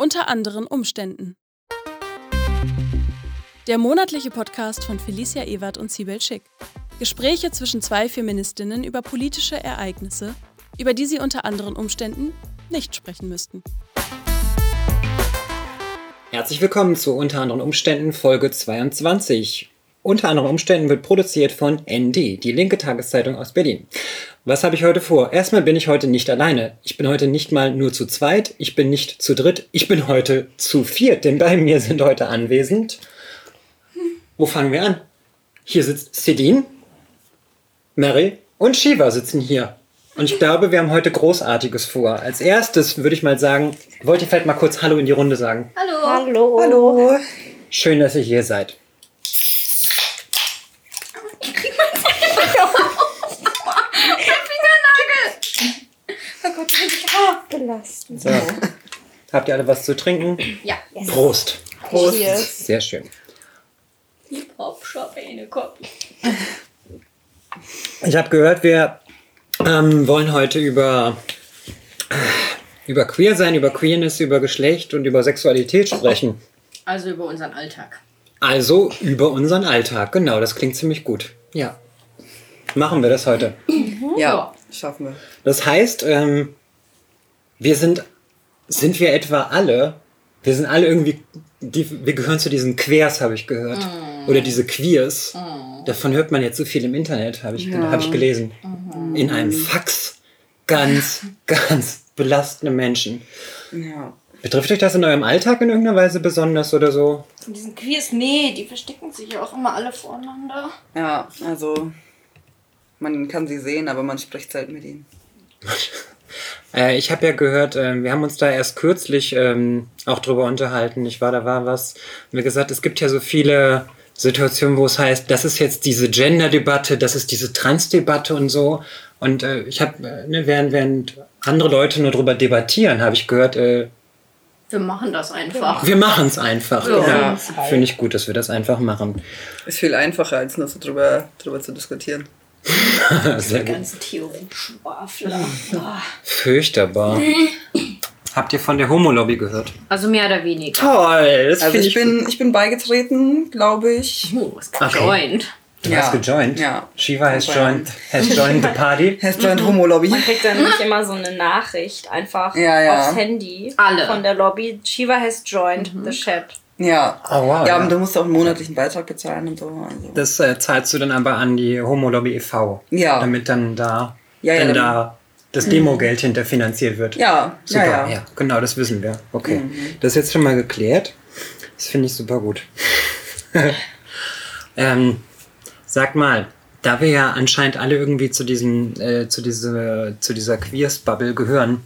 Unter anderen Umständen. Der monatliche Podcast von Felicia Ewert und Sibel Schick. Gespräche zwischen zwei Feministinnen über politische Ereignisse, über die sie unter anderen Umständen nicht sprechen müssten. Herzlich willkommen zu Unter anderen Umständen Folge 22. Unter anderen Umständen wird produziert von ND, die linke Tageszeitung aus Berlin. Was habe ich heute vor? Erstmal bin ich heute nicht alleine. Ich bin heute nicht mal nur zu zweit, ich bin nicht zu dritt, ich bin heute zu viert, denn bei mir sind heute anwesend. Wo fangen wir an? Hier sitzt Sedin, Mary und Shiva sitzen hier. Und ich glaube, wir haben heute Großartiges vor. Als erstes würde ich mal sagen, wollt ihr vielleicht mal kurz Hallo in die Runde sagen? Hallo. Hallo. Hallo. Schön, dass ihr hier seid. Oh Gott, Belastend. So. Habt ihr alle was zu trinken? Ja. Prost. Prost. Cheers. Sehr schön. Ich habe gehört, wir ähm, wollen heute über, über Queer sein, über Queerness, über Geschlecht und über Sexualität sprechen. Also über unseren Alltag. Also über unseren Alltag. Genau, das klingt ziemlich gut. Ja. Machen wir das heute. Ja. Schaffen wir. Das heißt, ähm, wir sind, sind wir etwa alle, wir sind alle irgendwie, die, wir gehören zu diesen Queers, habe ich gehört. Oder diese Queers. Davon hört man jetzt so viel im Internet, habe ich, Ja. hab ich gelesen. In einem Fax. Ganz, ganz belastende Menschen. Ja. Betrifft euch das in eurem Alltag in irgendeiner Weise besonders oder so? Von diesen Queers, nee, die verstecken sich ja auch immer alle voreinander. Ja, also man kann sie sehen, aber man spricht selten mit ihnen. Äh, ich habe ja gehört, äh, wir haben uns da erst kürzlich ähm, auch drüber unterhalten. Ich war, da war was. Und wir gesagt, es gibt ja so viele Situationen, wo es heißt, das ist jetzt diese Gender-Debatte, das ist diese Trans-Debatte und so. Und äh, ich habe, äh, ne, während, während andere Leute nur drüber debattieren, habe ich gehört, äh, Wir machen das einfach. wir machen es einfach. Ja. Ja. Finde ich gut, dass wir das einfach machen. Ist viel einfacher, als nur so drüber, drüber zu diskutieren. Sehr Die gut. ganzen Theorieschwafler. Ah. Fürchterbar. Habt ihr von der Homo-Lobby gehört? Also mehr oder weniger. Toll, das Also finde ich bin, ich bin beigetreten, glaube ich. Oh, was Okay. gejoint. Du Ja. hast gejoint? Ja. Shiva has Joined. has joined the party. Has joined Homo Lobby. Man kriegt dann nicht immer so eine Nachricht einfach Ja, ja. aufs Handy Alle. von der Lobby. Shiva has joined the chat. Ja. Oh, wow, Ja, ja. aber du musst auch einen monatlichen Beitrag bezahlen und so. Also. Das äh, zahlst du dann aber an die Homo-Lobby e.V. Ja. Damit dann da, Ja, ja, dann dann- da das Demogeld hinterfinanziert wird. Ja, Super, ja, ja, ja. genau, das wissen wir. Okay. Das ist jetzt schon mal geklärt. Das finde ich super gut. ähm, sag mal, da wir ja anscheinend alle irgendwie zu diesen, äh, zu diese, zu dieser Queers-Bubble gehören,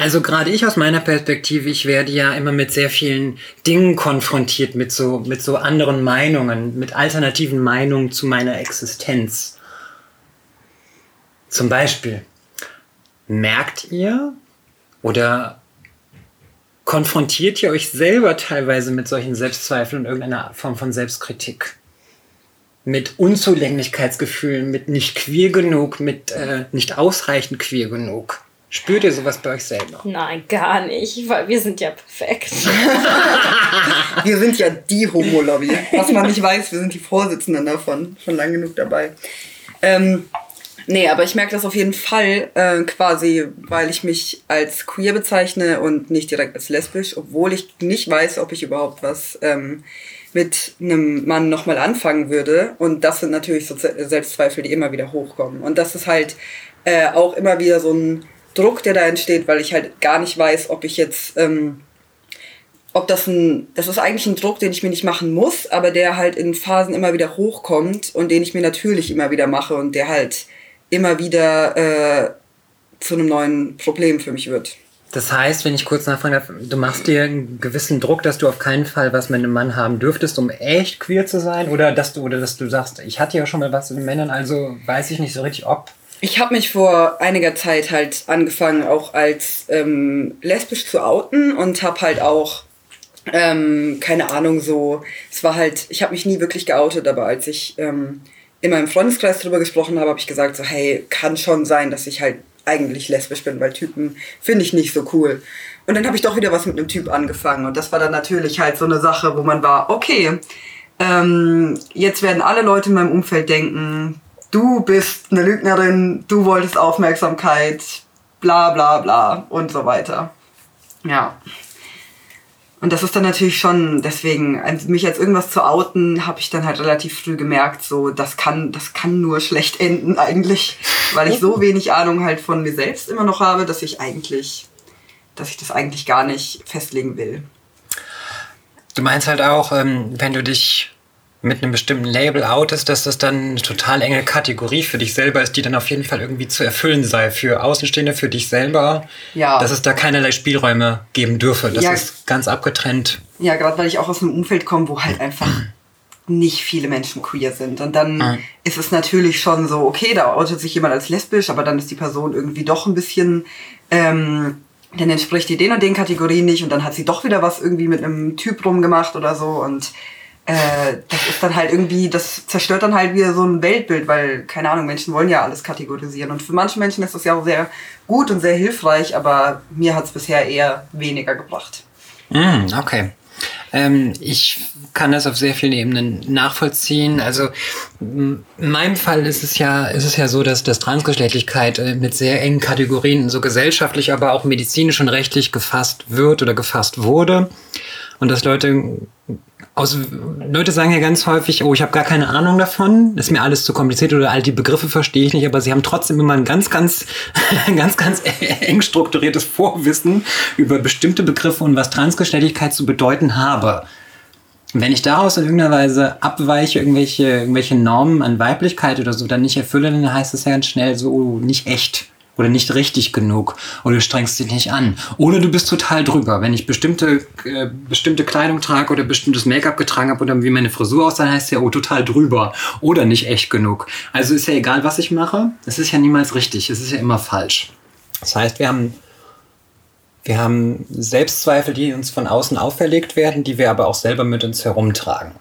also gerade ich aus meiner Perspektive, ich werde ja immer mit sehr vielen Dingen konfrontiert, mit so, mit so anderen Meinungen, mit alternativen Meinungen zu meiner Existenz. Zum Beispiel, merkt ihr oder konfrontiert ihr euch selber teilweise mit solchen Selbstzweifeln und irgendeiner Form von Selbstkritik? Mit Unzulänglichkeitsgefühlen, mit nicht queer genug, mit äh, nicht ausreichend queer genug? Spürt ihr sowas bei euch selber? Nein, gar nicht, weil wir sind ja perfekt. Wir sind ja die Homo Lobby. Was man nicht weiß, wir sind die Vorsitzenden davon. Schon lang genug dabei. Ähm, nee, aber ich merke das auf jeden Fall äh, quasi, weil ich mich als queer bezeichne und nicht direkt als lesbisch, obwohl ich nicht weiß, ob ich überhaupt was ähm, mit einem Mann nochmal anfangen würde. Und das sind natürlich so Se- Selbstzweifel, die immer wieder hochkommen. Und das ist halt äh, auch immer wieder so ein Druck, der da entsteht, weil ich halt gar nicht weiß, ob ich jetzt... Ähm, ob das ein, das ist eigentlich ein Druck, den ich mir nicht machen muss, aber der halt in Phasen immer wieder hochkommt und den ich mir natürlich immer wieder mache und der halt immer wieder äh, zu einem neuen Problem für mich wird. Das heißt, wenn ich kurz nachfragen darf, du machst dir einen gewissen Druck, dass du auf keinen Fall was mit einem Mann haben dürftest, um echt queer zu sein? Oder dass du, oder dass du sagst, ich hatte ja schon mal was mit Männern, also weiß ich nicht so richtig, ob. Ich habe mich vor einiger Zeit halt angefangen, auch als ähm, lesbisch zu outen und habe halt auch, ähm, keine Ahnung, so, es war halt, ich habe mich nie wirklich geoutet, aber als ich ähm, in meinem Freundeskreis drüber gesprochen habe, habe ich gesagt, so, hey, kann schon sein, dass ich halt eigentlich lesbisch bin, weil Typen finde ich nicht so cool. Und dann habe ich doch wieder was mit einem Typ angefangen. Und das war dann natürlich halt so eine Sache, wo man war, okay, ähm, jetzt werden alle Leute in meinem Umfeld denken, du bist eine Lügnerin, du wolltest Aufmerksamkeit, bla bla bla und so weiter. Ja. Und das ist dann natürlich schon, deswegen, mich als irgendwas zu outen, habe ich dann halt relativ früh gemerkt, so, das kann, das kann nur schlecht enden eigentlich, weil ich so wenig Ahnung halt von mir selbst immer noch habe, dass ich eigentlich, dass ich das eigentlich gar nicht festlegen will. Du meinst halt auch, ähm, wenn du dich mit einem bestimmten Label outest, dass das dann eine total enge Kategorie für dich selber ist, die dann auf jeden Fall irgendwie zu erfüllen sei. Für Außenstehende, für dich selber. Ja. Dass es da keinerlei Spielräume geben dürfe. Das Ja. ist ganz abgetrennt. Ja, gerade weil ich auch aus einem Umfeld komme, wo halt einfach nicht viele Menschen queer sind. Und dann Mhm. ist es natürlich schon so, okay, da outet sich jemand als lesbisch, aber dann ist die Person irgendwie doch ein bisschen, ähm, dann entspricht die den und den Kategorien nicht und dann hat sie doch wieder was irgendwie mit einem Typ rumgemacht oder so und äh, das ist dann halt irgendwie, das zerstört dann halt wieder so ein Weltbild, weil, keine Ahnung, Menschen wollen ja alles kategorisieren. Und für manche Menschen ist das ja auch sehr gut und sehr hilfreich, aber mir hat es bisher eher weniger gebracht. Mm, okay. Ähm, ich kann das auf sehr vielen Ebenen nachvollziehen. Also in meinem Fall ist es ja, ist es ja so, dass, dass Transgeschlechtlichkeit äh, mit sehr engen Kategorien so gesellschaftlich, aber auch medizinisch und rechtlich gefasst wird oder gefasst wurde. Und dass Leute aus, Leute sagen ja ganz häufig, oh, ich habe gar keine Ahnung davon, ist mir alles zu kompliziert oder all die Begriffe verstehe ich nicht, aber sie haben trotzdem immer ein ganz, ganz, ganz, ganz eng strukturiertes Vorwissen über bestimmte Begriffe und was Transgeschlechtlichkeit zu bedeuten habe. Wenn ich daraus in irgendeiner Weise abweiche, irgendwelche, irgendwelche Normen an Weiblichkeit oder so dann nicht erfülle, dann heißt es ja ganz schnell so oh, nicht echt oder nicht richtig genug oder du strengst dich nicht an oder du bist total drüber. Wenn ich bestimmte, äh, bestimmte Kleidung trage oder bestimmtes Make-up getragen habe oder wie meine Frisur aussah, heißt es ja, oh, total drüber oder nicht echt genug. Also ist ja egal, was ich mache, es ist ja niemals richtig, es ist ja immer falsch. Das heißt, wir haben wir haben Selbstzweifel, die uns von außen auferlegt werden, die wir aber auch selber mit uns herumtragen.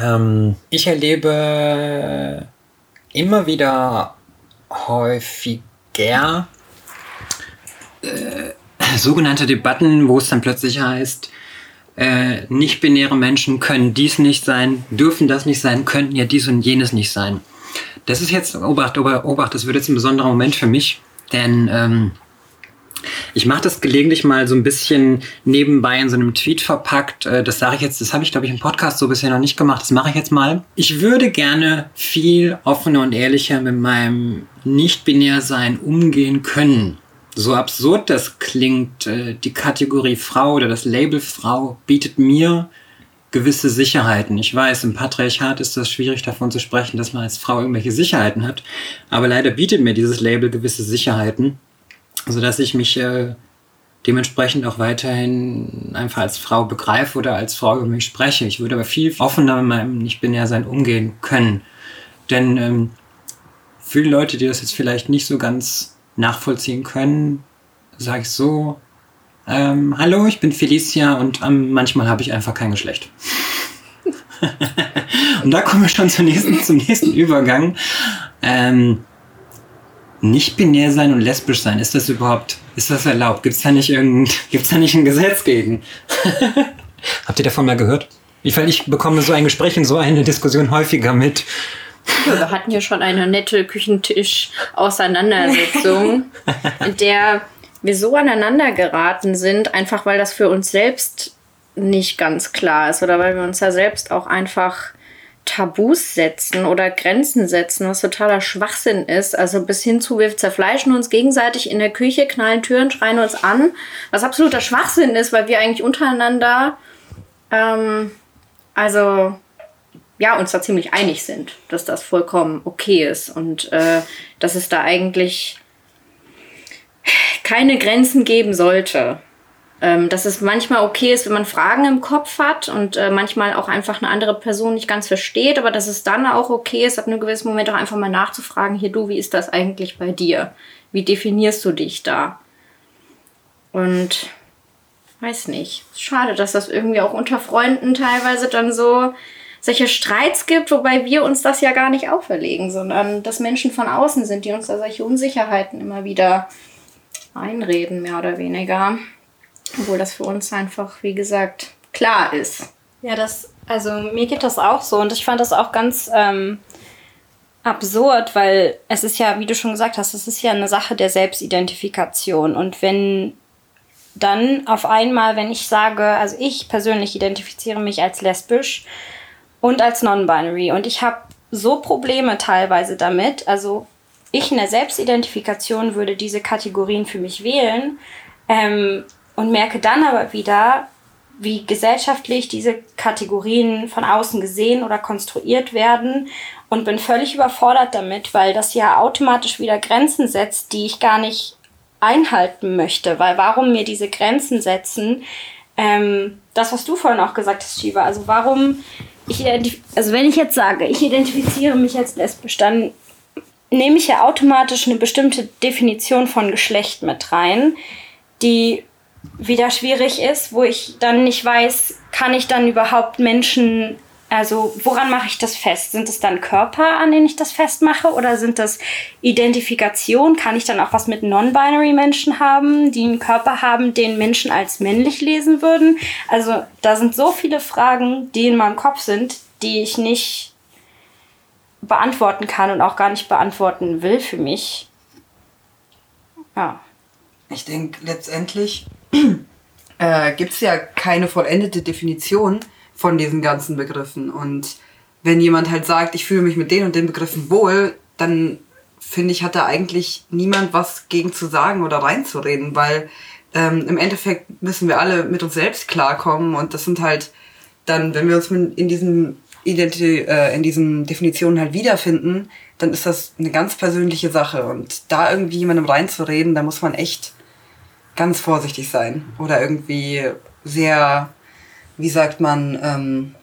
Ähm, ich erlebe immer wieder häufiger äh, sogenannte Debatten, wo es dann plötzlich heißt, äh, nicht-binäre Menschen können dies nicht sein, dürfen das nicht sein, könnten ja dies und jenes nicht sein. Das ist jetzt, Obacht, Obacht, Obacht, das wird jetzt ein besonderer Moment für mich, denn ähm, ich mache das gelegentlich mal so ein bisschen nebenbei in so einem Tweet verpackt. Äh, Das sage ich jetzt, das habe ich, glaube ich, im Podcast so bisher noch nicht gemacht. Das mache ich jetzt mal. Ich würde gerne viel offener und ehrlicher mit meinem Nicht-Binär-Sein umgehen können. So absurd das klingt, äh, die Kategorie Frau oder das Label Frau bietet mir gewisse Sicherheiten. Ich weiß, im Patriarchat ist das schwierig davon zu sprechen, dass man als Frau irgendwelche Sicherheiten hat. Aber leider bietet mir dieses Label gewisse Sicherheiten sodass ich mich äh, dementsprechend auch weiterhin einfach als Frau begreife oder als Frau über mich spreche. Ich würde aber viel offener mit meinem Nicht-Binär-Sein umgehen können. Denn ähm, viele Leute, die das jetzt vielleicht nicht so ganz nachvollziehen können, sage ich so, ähm, hallo, ich bin Felicia und ähm, manchmal habe ich einfach kein Geschlecht. und da kommen wir schon zum nächsten, zum nächsten Übergang. Ähm, nicht binär sein und lesbisch sein, ist das überhaupt, ist das erlaubt? Gibt es da nicht da nicht ein Gesetz gegen? Habt ihr davon mal gehört? Ich, ich bekomme so ein Gespräch und so eine Diskussion häufiger mit. Ja, wir hatten ja schon eine nette Küchentisch-Auseinandersetzung, in der wir so aneinander geraten sind, einfach weil das für uns selbst nicht ganz klar ist oder weil wir uns da selbst auch einfach Tabus setzen oder Grenzen setzen, was totaler Schwachsinn ist. Also bis hin zu, wir zerfleischen uns gegenseitig in der Küche, knallen Türen, schreien uns an, was absoluter Schwachsinn ist, weil wir eigentlich untereinander, ähm, also ja, uns da ziemlich einig sind, dass das vollkommen okay ist und äh, dass es da eigentlich keine Grenzen geben sollte. Ähm, dass es manchmal okay ist, wenn man Fragen im Kopf hat und äh, manchmal auch einfach eine andere Person nicht ganz versteht, aber dass es dann auch okay ist, ab einem gewissen Moment auch einfach mal nachzufragen, hier du, wie ist das eigentlich bei dir? Wie definierst du dich da? Und weiß nicht. Schade, dass das irgendwie auch unter Freunden teilweise dann so solche Streits gibt, wobei wir uns das ja gar nicht auferlegen, sondern dass Menschen von außen sind, die uns da solche Unsicherheiten immer wieder einreden, mehr oder weniger. Obwohl das für uns einfach, wie gesagt, klar ist. Ja, das, also mir geht das auch so und ich fand das auch ganz ähm, absurd, weil es ist ja, wie du schon gesagt hast, es ist ja eine Sache der Selbstidentifikation und wenn dann auf einmal, wenn ich sage, also ich persönlich identifiziere mich als lesbisch und als non-binary und ich habe so Probleme teilweise damit, also ich in der Selbstidentifikation würde diese Kategorien für mich wählen ähm, und merke dann aber wieder, wie gesellschaftlich diese Kategorien von außen gesehen oder konstruiert werden und bin völlig überfordert damit, weil das ja automatisch wieder Grenzen setzt, die ich gar nicht einhalten möchte. Weil warum mir diese Grenzen setzen? Ähm, das, was du vorhin auch gesagt hast, Shiva, also warum ich also wenn ich jetzt sage, ich identifiziere mich als lesbisch, dann nehme ich ja automatisch eine bestimmte Definition von Geschlecht mit rein, die wieder schwierig ist, wo ich dann nicht weiß, kann ich dann überhaupt Menschen, also woran mache ich das fest? Sind es dann Körper, an denen ich das festmache oder sind das Identifikation? Kann ich dann auch was mit non-binary Menschen haben, die einen Körper haben, den Menschen als männlich lesen würden? Also da sind so viele Fragen, die in meinem Kopf sind, die ich nicht beantworten kann und auch gar nicht beantworten will für mich. Ja. Ich denke, letztendlich äh, gibt es ja keine vollendete Definition von diesen ganzen Begriffen. Und wenn jemand halt sagt, ich fühle mich mit den und den Begriffen wohl, dann finde ich, hat da eigentlich niemand was gegen zu sagen oder reinzureden, weil ähm, im Endeffekt müssen wir alle mit uns selbst klarkommen und das sind halt dann, wenn wir uns in diesen, Identi äh, in diesen Definitionen halt wiederfinden, dann ist das eine ganz persönliche Sache und da irgendwie jemandem reinzureden, da muss man echt ganz vorsichtig sein oder irgendwie sehr, wie sagt man, ähm,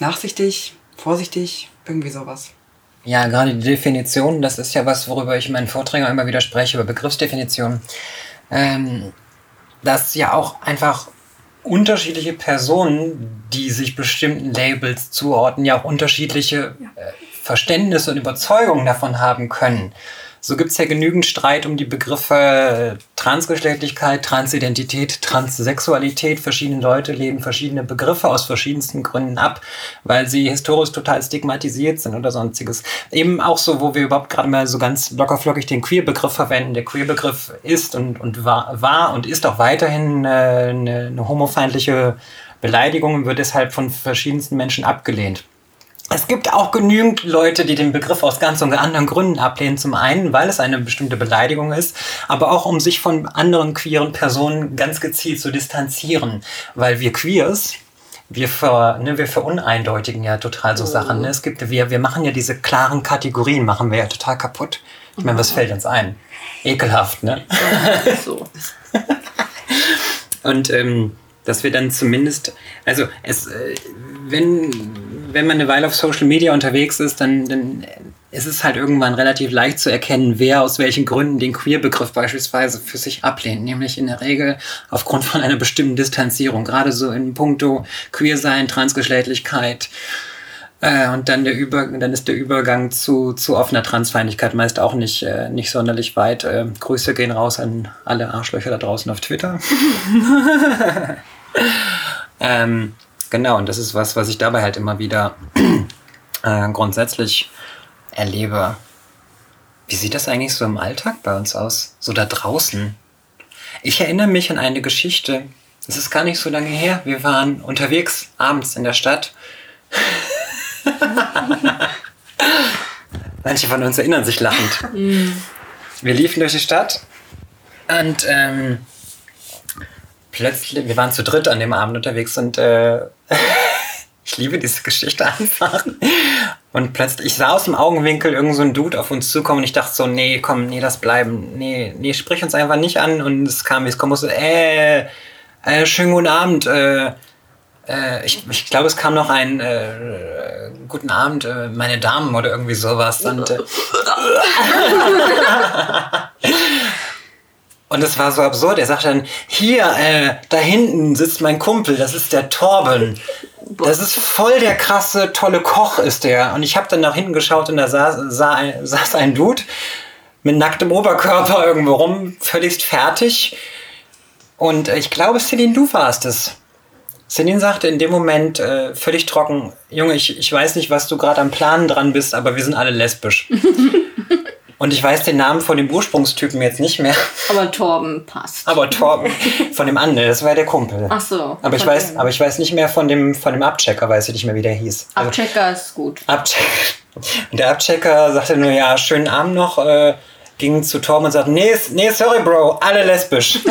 nachsichtig, vorsichtig, irgendwie sowas. Ja, gerade die Definition, das ist ja was, worüber ich in meinen Vorträgen immer wieder spreche, über Begriffsdefinitionen. Ähm, dass ja auch einfach unterschiedliche Personen, die sich bestimmten Labels zuordnen, ja auch unterschiedliche äh, Verständnisse und Überzeugungen davon haben können. So gibt es ja genügend Streit um die Begriffe Transgeschlechtlichkeit, Transidentität, Transsexualität. Verschiedene Leute lehnen verschiedene Begriffe aus verschiedensten Gründen ab, weil sie historisch total stigmatisiert sind oder sonstiges. Eben auch so, wo wir überhaupt gerade mal so ganz lockerflockig den Queer-Begriff verwenden. Der Queer-Begriff ist und, und war, war und ist auch weiterhin eine, eine, eine homofeindliche Beleidigung und wird deshalb von verschiedensten Menschen abgelehnt. Es gibt auch genügend Leute, die den Begriff aus ganz und anderen Gründen ablehnen. Zum einen, weil es eine bestimmte Beleidigung ist, aber auch um sich von anderen queeren Personen ganz gezielt zu distanzieren. Weil wir Queers, wir, ver, ne, wir veruneindeutigen ja total so oh. Sachen. Ne? Es gibt, wir, wir machen ja diese klaren Kategorien, machen wir ja total kaputt. Ich meine, was fällt uns ein? Ekelhaft, ne? so. und ähm, dass wir dann zumindest, also es, äh, wenn wenn man eine Weile auf Social Media unterwegs ist, dann, dann ist es halt irgendwann relativ leicht zu erkennen, wer aus welchen Gründen den Queer-Begriff beispielsweise für sich ablehnt. Nämlich in der Regel aufgrund von einer bestimmten Distanzierung. Gerade so in puncto Queer-Sein, Transgeschlechtlichkeit. Äh, und dann, der Über dann ist der Übergang zu, zu offener Transfeindlichkeit meist auch nicht, äh, nicht sonderlich weit. Äh, Grüße gehen raus an alle Arschlöcher da draußen auf Twitter. ähm, Genau, und das ist was, was ich dabei halt immer wieder äh, grundsätzlich erlebe. Wie sieht das eigentlich so im Alltag bei uns aus? So da draußen? Ich erinnere mich an eine Geschichte. Es ist gar nicht so lange her. Wir waren unterwegs abends in der Stadt. Manche von uns erinnern sich lachend. Mhm. Wir liefen durch die Stadt und ähm, plötzlich, wir waren zu dritt an dem Abend unterwegs und äh, ich liebe diese Geschichte einfach. Und plötzlich, ich sah aus dem Augenwinkel irgend so ein Dude auf uns zukommen und ich dachte so, nee, komm, nee, lass bleiben. Nee, nee, sprich uns einfach nicht an. Und es kam, wie es kommen musste, äh, äh, schönen guten Abend, äh, äh, ich, ich glaube, es kam noch ein äh, guten Abend, äh, meine Damen oder irgendwie sowas. Und, äh, Und es war so absurd. Er sagte dann, hier, äh, da hinten sitzt mein Kumpel, das ist der Torben. Das ist voll der krasse, tolle Koch ist der. Und ich habe dann nach hinten geschaut und da saß, sah ein, saß ein Dude mit nacktem Oberkörper irgendwo rum, völlig fertig. Und äh, ich glaube, Celine, du warst es. Celine sagte in dem Moment äh, völlig trocken, Junge, ich, ich weiß nicht, was du gerade am Planen dran bist, aber wir sind alle lesbisch. Und ich weiß den Namen von dem Ursprungstypen jetzt nicht mehr. Aber Torben passt. Aber Torben von dem anderen, das war der Kumpel. Ach so. Aber ich weiß, dem. aber ich weiß nicht mehr von dem, von dem Abchecker, weiß ich nicht mehr, wie der hieß. Also, Abchecker ist gut. Abchecker. Und der Abchecker sagte nur, ja, schönen Abend noch, äh, ging zu Torben und sagte, nee, nee, sorry, Bro, alle lesbisch.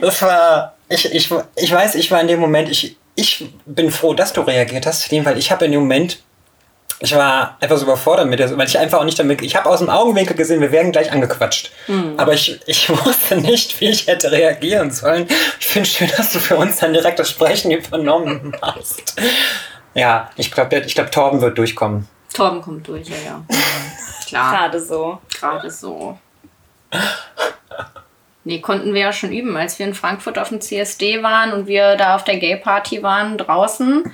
das war, ich, ich, ich weiß, ich war in dem Moment, ich, ich bin froh, dass du reagiert hast, weil ich habe in dem Moment, ich war etwas überfordert mit der, weil ich einfach auch nicht damit, ich habe aus dem Augenwinkel gesehen, wir werden gleich angequatscht. Aber ich, ich wusste nicht, wie ich hätte reagieren sollen. Ich finde schön, dass du für uns dann direkt das Sprechen übernommen hast. Ja, ich glaube, ich glaub, Torben wird durchkommen. Torben kommt durch, ja, ja. Klar, Gerade so. gerade so. Nee, konnten wir ja schon üben, als wir in Frankfurt auf dem CSD waren und wir da auf der Gay-Party waren draußen.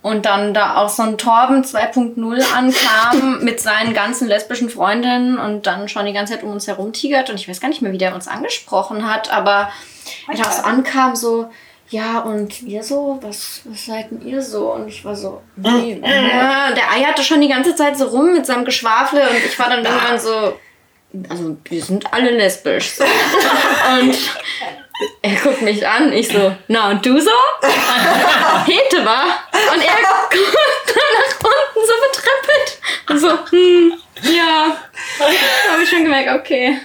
Und dann da auch so ein Torben 2.0 ankam mit seinen ganzen lesbischen Freundinnen und dann schon die ganze Zeit um uns herum tigert. Und ich weiß gar nicht mehr, wie der uns angesprochen hat, aber er auch so ankam, so, ja, und ihr so? Was, was seid denn ihr so? Und ich war so, nee. ja, der eierte schon die ganze Zeit so rum mit seinem Geschwafel und ich war dann irgendwann so, also wir sind alle lesbisch. So. Und er guckt mich an, ich so, na und du so? Hete war. Und er guckt dann nach unten so betrippelt. Und so, hm, ja. Da habe ich schon gemerkt, okay,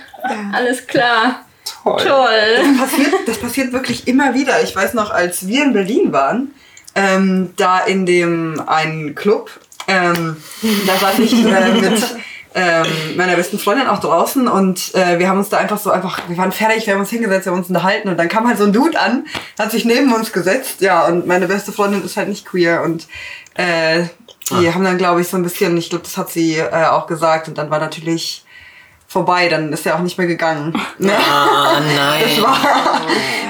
alles klar. Toll. Das passiert, das passiert wirklich immer wieder. Ich weiß noch, als wir in Berlin waren, ähm, da in dem einen Club, ähm, da saß ich äh, mit ähm, meiner besten Freundin auch draußen und äh, wir haben uns da einfach so einfach, wir waren fertig, wir haben uns hingesetzt, wir haben uns unterhalten und dann kam halt so ein Dude an, hat sich neben uns gesetzt, ja, und meine beste Freundin ist halt nicht queer und äh, die haben dann, glaube ich, so ein bisschen, ich glaube, das hat sie äh, auch gesagt und dann war natürlich vorbei, dann ist er auch nicht mehr gegangen. Ne? Ah, nein. Das war,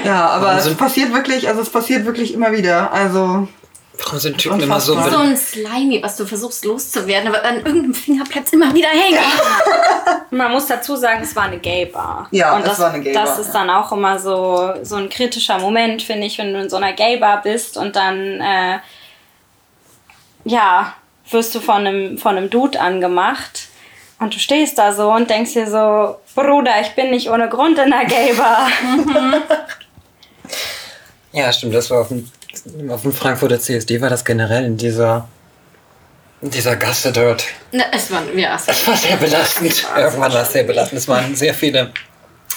ja, aber Warum es passiert wirklich, also es passiert wirklich immer wieder. Also, Warum sind Typen immer so... So ein Slimy, was du versuchst loszuwerden, aber an irgendeinem Finger bleibt immer wieder hängen. Man muss dazu sagen, es war eine Gay-Bar. Ja, und es das, war eine Gay-Bar, Das ist ja. dann auch immer so, so ein kritischer Moment, finde ich, wenn du in so einer Gay-Bar bist und dann, äh, ja, wirst du von einem, von einem Dude angemacht und du stehst da so und denkst dir so, Bruder, ich bin nicht ohne Grund in einer Gay-Bar. Ja, stimmt, das war auf dem, auf dem Frankfurter CSD, war das generell in dieser, in dieser Gasse dort. Na, es war, ja, es Es war sehr belastend. Irgendwann war es sehr belastend. Es waren sehr viele,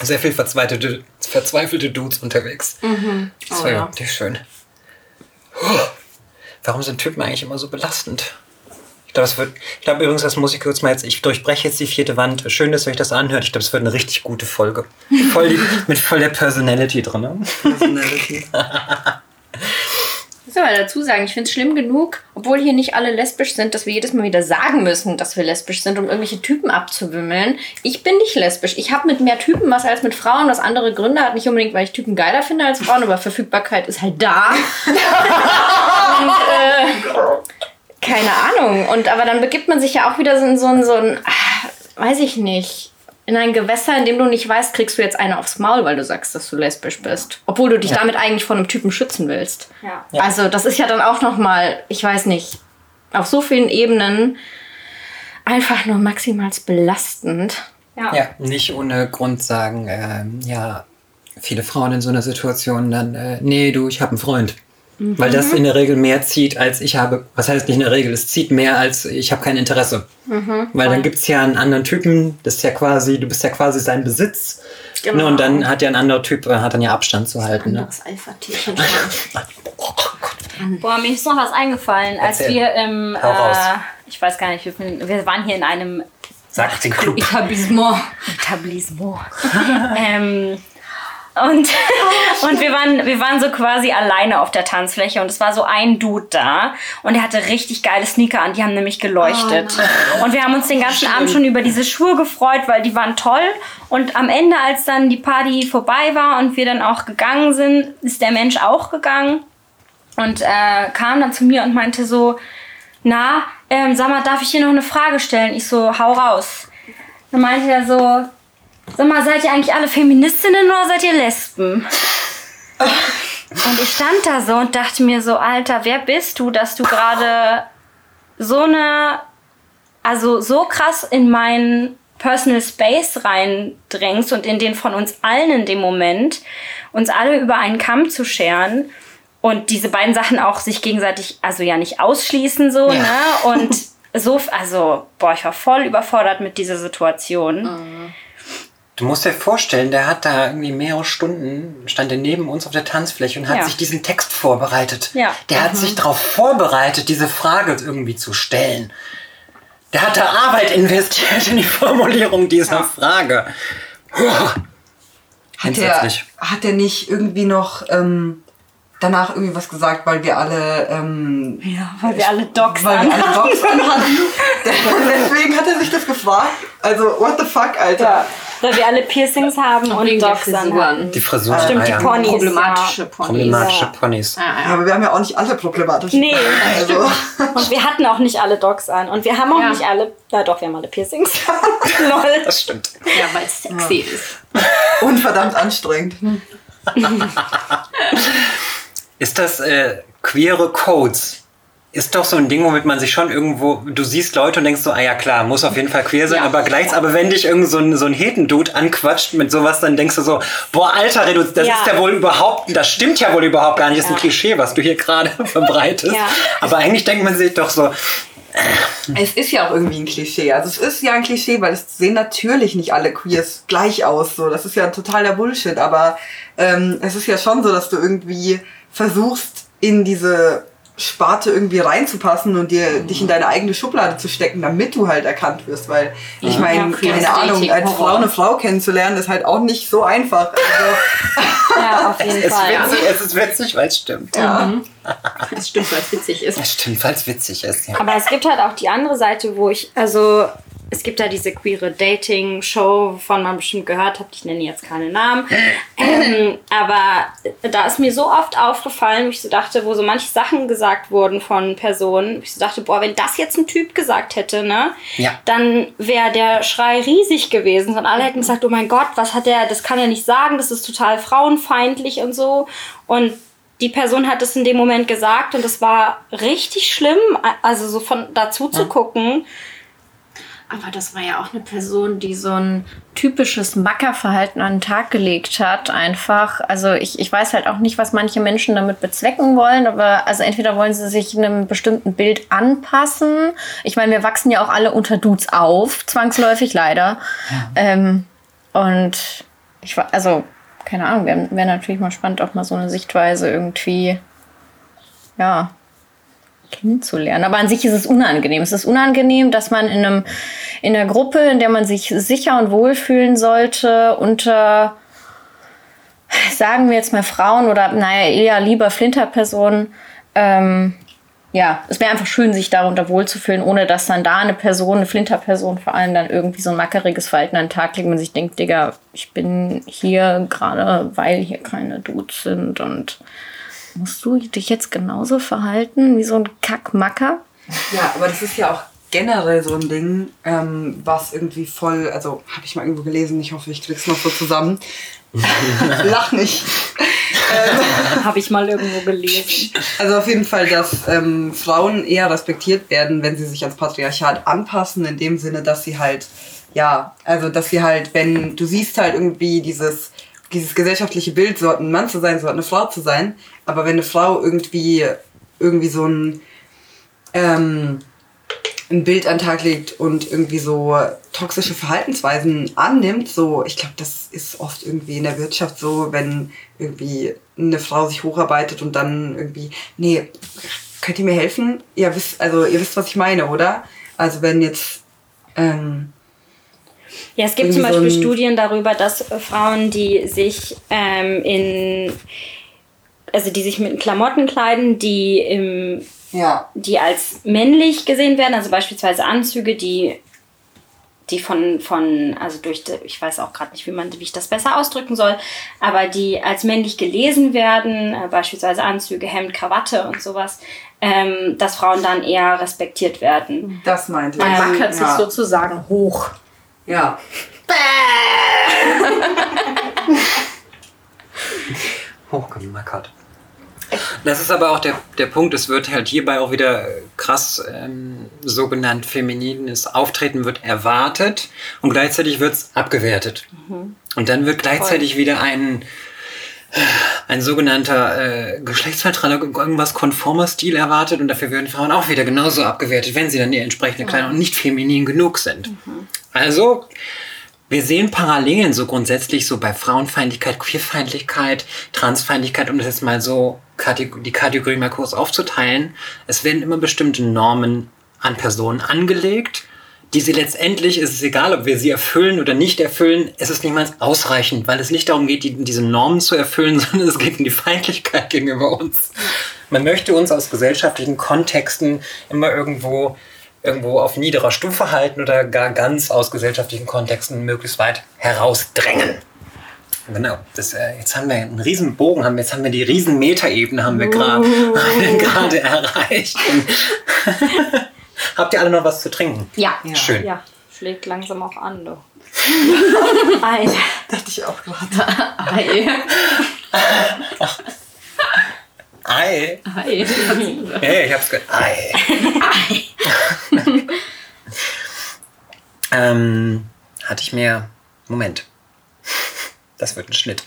sehr viel verzweifelte, verzweifelte Dudes unterwegs. Das Oh, war ja. nicht schön. Puh. Warum sind Typen eigentlich immer so belastend? Ich glaube, es wird, ich glaube übrigens, das muss ich kurz mal jetzt, ich durchbreche jetzt die vierte Wand. Schön, dass ihr euch das anhört. Ich glaube, es wird eine richtig gute Folge. Voll die, mit voll der Personality drin. Ne? Personality. Soll mal dazu sagen, ich finde es schlimm genug, obwohl hier nicht alle lesbisch sind, dass wir jedes Mal wieder sagen müssen, dass wir lesbisch sind, um irgendwelche Typen abzuwimmeln. Ich bin nicht lesbisch. Ich habe mit mehr Typen was als mit Frauen, was andere Gründe hat. Nicht unbedingt, weil ich Typen geiler finde als Frauen, aber Verfügbarkeit ist halt da. Und, äh, keine Ahnung. Und aber dann begibt man sich ja auch wieder so in so ein, so ein ah, weiß ich nicht, in ein Gewässer, in dem du nicht weißt, kriegst du jetzt eine aufs Maul, weil du sagst, dass du lesbisch bist. Obwohl du dich damit eigentlich vor einem Typen schützen willst. Ja. Also das ist ja dann auch noch mal, ich weiß nicht, auf so vielen Ebenen einfach nur maximal belastend. Ja. Ja, nicht ohne Grund sagen, ähm, ja, viele Frauen in so einer Situation dann, äh, nee, du, ich habe einen Freund. Weil das in der Regel mehr zieht, als ich habe. Was heißt nicht in der Regel? Es zieht mehr, als ich habe kein Interesse. Weil dann gibt es ja einen anderen Typen, das ist ja quasi, du bist ja quasi sein Besitz. Genau. Ne, und dann hat ja ein anderer Typ, äh, hat dann ja Abstand zu halten. Ne? Das Alpha-Tierchen. Boah, mir ist noch was eingefallen, als Erzähl. wir im, Hau raus. äh, ich weiß gar nicht, wir waren hier in einem Sagt den Club. Etablissement. Etablissement. ähm, Und, und wir, waren, wir waren so quasi alleine auf der Tanzfläche und es war so ein Dude da und er hatte richtig geile Sneaker an, die haben nämlich geleuchtet. Oh und wir haben uns den ganzen Abend schon über diese Schuhe gefreut, weil die waren toll. Und am Ende, als dann die Party vorbei war und wir dann auch gegangen sind, ist der Mensch auch gegangen und äh, kam dann zu mir und meinte so, na, ähm, sag mal, darf ich dir noch eine Frage stellen? Ich so, hau raus. Dann meinte er so, sag mal, seid ihr eigentlich alle Feministinnen oder seid ihr Lesben? Und ich stand da so und dachte mir so, Alter, wer bist du, dass du gerade so eine, also so krass in meinen Personal Space reindrängst und in den von uns allen in dem Moment, uns alle über einen Kamm zu scheren und diese beiden Sachen auch sich gegenseitig, also ja nicht ausschließen so, Ja. ne? Und so, also, boah, ich war voll überfordert mit dieser Situation. Du musst dir vorstellen, der hat da irgendwie mehrere Stunden, stand er neben uns auf der Tanzfläche und hat Ja. sich diesen Text vorbereitet. Ja. Der hat sich darauf vorbereitet, diese Frage irgendwie zu stellen. Der hat da Arbeit investiert in die Formulierung dieser Frage. Puh. Hat der, Entsetzlich. hat der nicht irgendwie noch ähm, danach irgendwie was gesagt, weil wir alle ähm, Ja, weil wir alle Docs weil wir alle. Docs anhatten. Deswegen hat er sich das gefragt. Also, what the fuck, Alter. Ja, weil wir alle Piercings haben und der Docs anhaben. Frisuren. Die Frisur. Stimmt, ah, die ja. Ponys. Problematische. Ponys. Problematische. Ponys. Ja, Ja, ja. aber wir haben ja auch nicht alle problematisch. Nee. Also, Und wir hatten auch nicht alle Docs an. Und wir haben auch Ja. nicht alle, na doch, wir haben alle Piercings. Lol. Das stimmt. ja weil es sexy ist. und verdammt anstrengend. Ist das äh, queere Codes? Ist doch so ein Ding, womit man sich schon irgendwo, du siehst Leute und denkst so, ah ja klar, muss auf jeden Fall queer sein, Ja. aber gleich, aber wenn dich irgend so ein, so ein Hetendude anquatscht mit sowas, dann denkst du so, boah, Alter, das Ja. ist ja wohl überhaupt, das stimmt ja wohl überhaupt gar nicht, das ist ein. Klischee, was du hier gerade verbreitest. Aber eigentlich denkt man sich doch so, Es ist ja auch irgendwie ein Klischee. Also es ist ja ein Klischee, weil es sehen natürlich nicht alle Queers gleich aus. So, das ist ja totaler Bullshit. Aber ähm, es ist ja schon so, dass du irgendwie versuchst, in diese Sparte irgendwie reinzupassen und dir dich in deine eigene Schublade zu stecken, damit du halt erkannt wirst. Weil ich meine, Ja, keine Ahnung, als. Frau eine Frau kennenzulernen, ist halt auch nicht so einfach. Also, Ja, auf jeden es, ist Fall. witzig, es ist witzig, weil es stimmt. ja. Das stimmt, weil es witzig ist. Es stimmt, weil es witzig ist. Ja. Aber es gibt halt auch die andere Seite, wo ich, also es gibt ja diese queere Dating-Show, wovon man bestimmt gehört hat. Ich nenne jetzt keine Namen. ähm, aber da ist mir so oft aufgefallen, wo ich so dachte, wo so manche Sachen gesagt wurden von Personen, wo ich so dachte, boah, wenn das jetzt ein Typ gesagt hätte, ne, Ja. dann wäre der Schrei riesig gewesen. Und alle hätten gesagt, oh mein Gott, was hat der, das kann er nicht sagen, das ist total frauenfeindlich und so. Und die Person hat es in dem Moment gesagt und es war richtig schlimm, also so von dazu zu gucken. Aber das war ja auch eine Person, die so ein typisches Mackerverhalten an den Tag gelegt hat. Einfach. Also ich, ich weiß halt auch nicht, was manche Menschen damit bezwecken wollen. Aber also entweder wollen sie sich einem bestimmten Bild anpassen. Ich meine, wir wachsen ja auch alle unter Dudes auf, zwangsläufig leider. Ähm, und ich war, also, keine Ahnung, wäre wär natürlich mal spannend, auch mal so eine Sichtweise irgendwie, ja, kennenzulernen. Aber an sich ist es unangenehm. Es ist unangenehm, dass man in einem in einer Gruppe, in der man sich sicher und wohl fühlen sollte, unter sagen wir jetzt mal Frauen oder naja eher lieber Flinterpersonen, ähm, ja, es wäre einfach schön, sich darunter wohlzufühlen, ohne dass dann da eine Person, eine Flinterperson vor allem dann irgendwie so ein mackeriges Verhalten an den Tag legt und sich denkt, Digga, ich bin hier gerade, weil hier keine Dudes sind und musst du dich jetzt genauso verhalten wie so ein Kackmacker? Ja, aber das ist ja auch generell so ein Ding, ähm, was irgendwie voll, also habe ich mal irgendwo gelesen, ich hoffe, ich krieg's noch so zusammen. Lach nicht. Habe ich mal irgendwo gelesen. Also auf jeden Fall, dass ähm, Frauen eher respektiert werden, wenn sie sich ans Patriarchat anpassen, in dem Sinne, dass sie halt, ja, also dass sie halt, wenn du siehst halt irgendwie dieses, dieses gesellschaftliche Bild, so ein Mann zu sein, so eine Frau zu sein, aber wenn eine Frau irgendwie, irgendwie so ein, ähm, ein Bild an den Tag legt und irgendwie so toxische Verhaltensweisen annimmt, so, ich glaube, das ist oft irgendwie in der Wirtschaft so, wenn irgendwie eine Frau sich hocharbeitet und dann irgendwie, nee, könnt ihr mir helfen? Ihr wisst, also ihr wisst, was ich meine, oder? Also wenn jetzt, ähm, Ja, es gibt zum Beispiel so Studien darüber, dass äh, Frauen, die sich ähm, in, also die sich mit Klamotten kleiden, die im, Ja. die als männlich gesehen werden, also beispielsweise Anzüge, die die von, von also durch, die- ich weiß auch gerade nicht, wie, man, wie ich das besser ausdrücken soll, aber die als männlich gelesen werden, äh, beispielsweise Anzüge, Hemd, Krawatte und sowas, ähm, dass Frauen dann eher respektiert werden. Das meinte ich. Man wackert sich ja. sozusagen hoch. Ja. Hochgemackert. Das ist aber auch der, der Punkt, es wird halt hierbei auch wieder krass ähm, sogenannt feminines Auftreten wird erwartet und gleichzeitig wird es abgewertet. Und dann wird gleichzeitig wieder ein, ein sogenannter äh, geschlechtsneutraler, irgendwas konformer Stil erwartet und dafür werden Frauen auch wieder genauso abgewertet, wenn sie dann die entsprechende Kleidung und nicht feminin genug sind. Also, wir sehen Parallelen so grundsätzlich so bei Frauenfeindlichkeit, Queerfeindlichkeit, Transfeindlichkeit, um das jetzt mal so die Kategorie mal kurz aufzuteilen. Es werden immer bestimmte Normen an Personen angelegt, die sie letztendlich, ist es egal, ob wir sie erfüllen oder nicht erfüllen, es ist niemals ausreichend, weil es nicht darum geht, die, diese Normen zu erfüllen, sondern es geht um die Feindlichkeit gegenüber uns. Man möchte uns aus gesellschaftlichen Kontexten immer irgendwo irgendwo auf niederer Stufe halten oder gar ganz aus gesellschaftlichen Kontexten möglichst weit herausdrängen. Genau, das, äh, jetzt haben wir einen riesen Bogen, haben, jetzt haben wir die riesen Metaebene haben wir wir gerade erreicht. Habt ihr alle noch was zu trinken? Ja. Schön. Ja, schlägt langsam auch an, du. Ei. Dachte ich auch gerade. Hi. Ei. Hi. Ja, ich hab's gehört. Ei. ähm, hatte ich mir. Moment. Das wird ein Schnitt.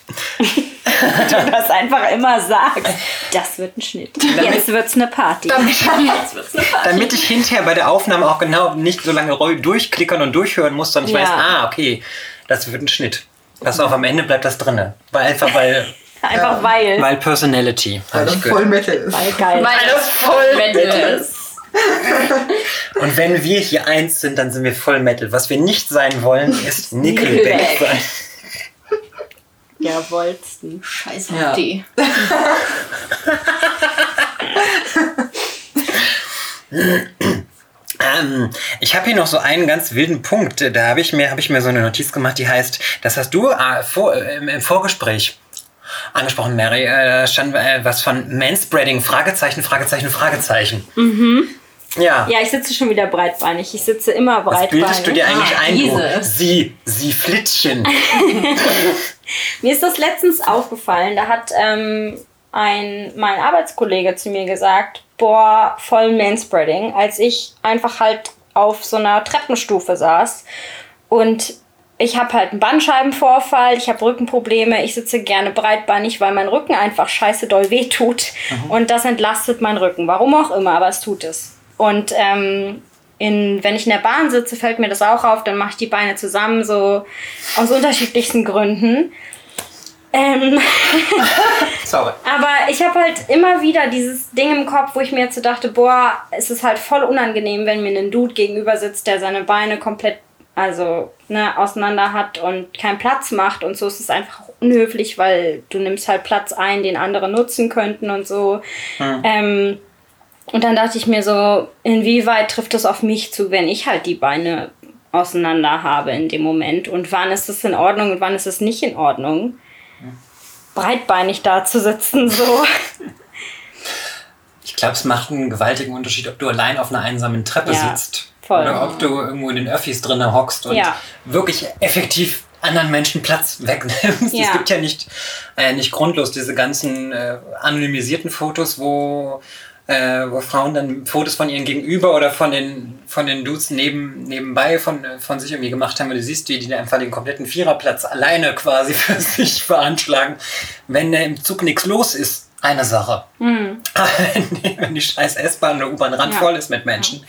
du das einfach immer sagst. Das wird ein Schnitt. Jetzt wird's eine Party. Jetzt wird's eine Party. Damit ich hinterher bei der Aufnahme auch genau nicht so lange durchklickern und durchhören muss, sondern ich Ja. weiß, ah, okay, das wird ein Schnitt. Pass auf, am Ende bleibt das drinne. Weil einfach weil, Einfach weil. weil Personality. Weil das ich voll. Metal ist. Weil geil. Weil das voll Metal ist. Und wenn wir hier eins sind, dann sind wir voll Metal. Was wir nicht sein wollen, ist Nickelback Nickelback. Ja, wolltsten. Scheiß Ja. auf die. Ähm, ich habe hier noch so einen ganz wilden Punkt. Da habe ich, mir- hab ich mir so eine Notiz gemacht, die heißt, das hast du äh, vor, äh, im, Vorgespräch angesprochen, Mary. Äh, stand äh, was von Manspreading, Fragezeichen, Fragezeichen, Fragezeichen. Ja. Ja, ich sitze schon wieder breitbeinig. Ich sitze immer Was bildest du dir breitbeinig. eigentlich Ah, ein? Diese. Sie, sie Flittchen. Mir ist das letztens aufgefallen. Da hat ähm, ein, mein Arbeitskollege zu mir gesagt, boah, voll Manspreading, als ich einfach halt auf so einer Treppenstufe saß und ich habe halt einen Bandscheibenvorfall, ich habe Rückenprobleme, ich sitze gerne breitbeinig, weil mein Rücken einfach scheiße doll wehtut und das entlastet meinen Rücken, warum auch immer, aber es tut es. Und ähm, in, wenn ich in der Bahn sitze, fällt mir das auch auf, dann mache ich die Beine zusammen, so aus unterschiedlichsten Gründen. Ähm, Sorry. aber ich habe halt immer wieder dieses Ding im Kopf, wo ich mir jetzt so dachte, boah, es ist halt voll unangenehm, wenn mir ein Dude gegenüber sitzt, der seine Beine komplett also ne, auseinander hat und keinen Platz macht und so ist es einfach unhöflich, weil du nimmst halt Platz ein, den andere nutzen könnten und so. Ähm, und dann dachte ich mir so, inwieweit trifft das auf mich zu, wenn ich halt die Beine auseinander habe in dem Moment und wann ist es in Ordnung und wann ist es nicht in Ordnung? breitbeinig da zu sitzen, so. Ich glaube, es macht einen gewaltigen Unterschied, ob du allein auf einer einsamen Treppe Ja, sitzt. voll. Oder ob du irgendwo in den Öffis drinnen hockst und Ja. wirklich effektiv anderen Menschen Platz wegnimmst. Ja. Es gibt ja nicht, äh, nicht grundlos diese ganzen äh, anonymisierten Fotos, wo, äh, wo Frauen dann Fotos von ihren Gegenüber oder von den, von den Dudes neben, nebenbei von, von sich irgendwie gemacht haben. Und du siehst, wie die einfach den kompletten Viererplatz alleine quasi für sich veranschlagen. Wenn äh, im Zug nichts los ist, eine Sache. wenn, die, wenn die scheiß S-Bahn oder U-Bahn randvoll ist mit Menschen,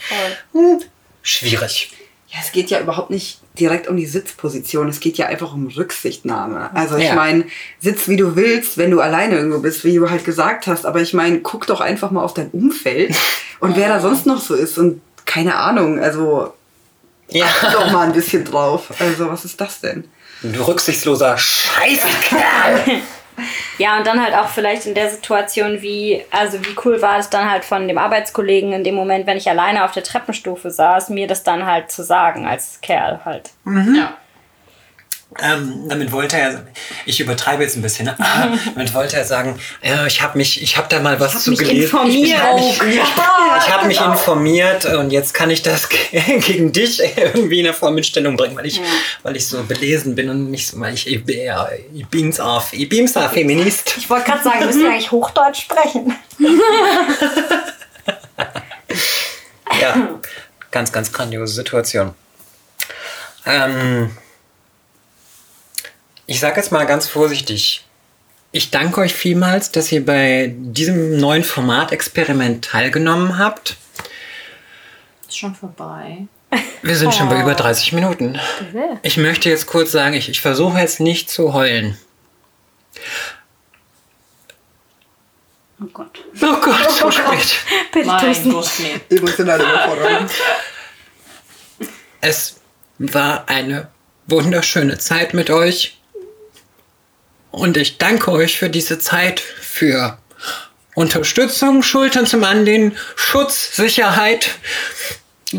hm, schwierig. Ja, es geht ja überhaupt nicht direkt um die Sitzposition. Es geht ja einfach um Rücksichtnahme. Also ich Ja. meine, sitz wie du willst, wenn du alleine irgendwo bist, wie du halt gesagt hast. Aber ich meine, guck doch einfach mal auf dein Umfeld und wer da sonst noch so ist. Und keine Ahnung, also Ja. Achte doch mal ein bisschen drauf. Also, was ist das denn? Du rücksichtsloser Scheißkerl. Ja, und dann halt auch vielleicht in der Situation, wie, also wie cool war es dann halt von dem Arbeitskollegen in dem Moment, wenn ich alleine auf der Treppenstufe saß, mir das dann halt zu sagen als Kerl halt. Ja. Ähm, damit wollte er, ich übertreibe jetzt ein bisschen, ah, damit wollte er sagen, ja, ich habe mich, ich habe da mal was zu mich gelesen. informiert. Ich habe mich, ich hab mich informiert und jetzt kann ich das gegen dich irgendwie in der Form in Stellung bringen, weil ich, weil ich so belesen bin und nicht so, weil ich, ich, ja, ich bin's auf, ich bin's auf Feminist. Ich wollte gerade sagen, müssen wir eigentlich Hochdeutsch sprechen? Ja, ganz, ganz grandiose Situation. Ähm, ich sage jetzt mal ganz vorsichtig. Ich danke euch vielmals, dass ihr bei diesem neuen Format-Experiment teilgenommen habt. Ist schon vorbei. Wir sind schon bei über 30 Minuten. Ich möchte jetzt kurz sagen, ich, ich versuche jetzt nicht zu heulen. Oh Gott. Oh Gott, so spät. Bitte Mein. Gott, nee. Emotionale Überforderung. Es war eine wunderschöne Zeit mit euch. Und ich danke euch für diese Zeit, für Unterstützung, Schultern zum Anlehnen, Schutz, Sicherheit,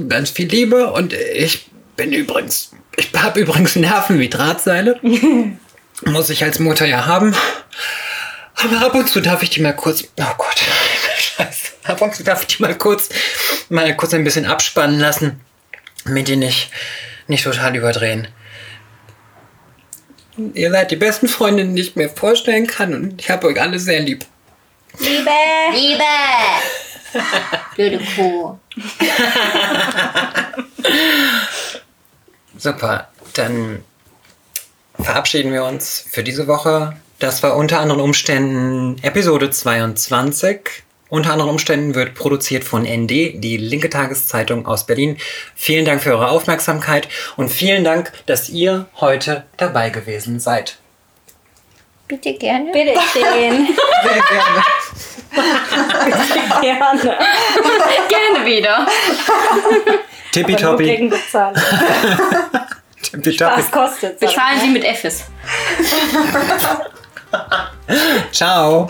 ganz viel Liebe. Und ich bin übrigens, ich habe übrigens Nerven wie Drahtseile. Muss ich als Mutter ja haben. Aber ab und zu darf ich die mal kurz, oh Gott, scheiße, ab und zu darf ich die mal kurz, mal kurz ein bisschen abspannen lassen, damit die nicht, nicht total überdrehen. Ihr seid die besten Freundinnen, die ich mir vorstellen kann und ich habe euch alle sehr lieb. Liebe! Liebe! Blöde Kuh. Super, dann verabschieden wir uns für diese Woche. Das war unter anderen Umständen Episode 22. Unter anderen Umständen wird produziert von ND, die linke Tageszeitung aus Berlin. Vielen Dank für eure Aufmerksamkeit und vielen Dank, dass ihr heute dabei gewesen seid. Bitte gerne. Bitte schön. Sehr gerne. Gerne. Gerne wieder. Tippitoppi. gegen Bezahlung. Tippitoppi. Was kostet Bezahlen Sie mit Effes. Ciao.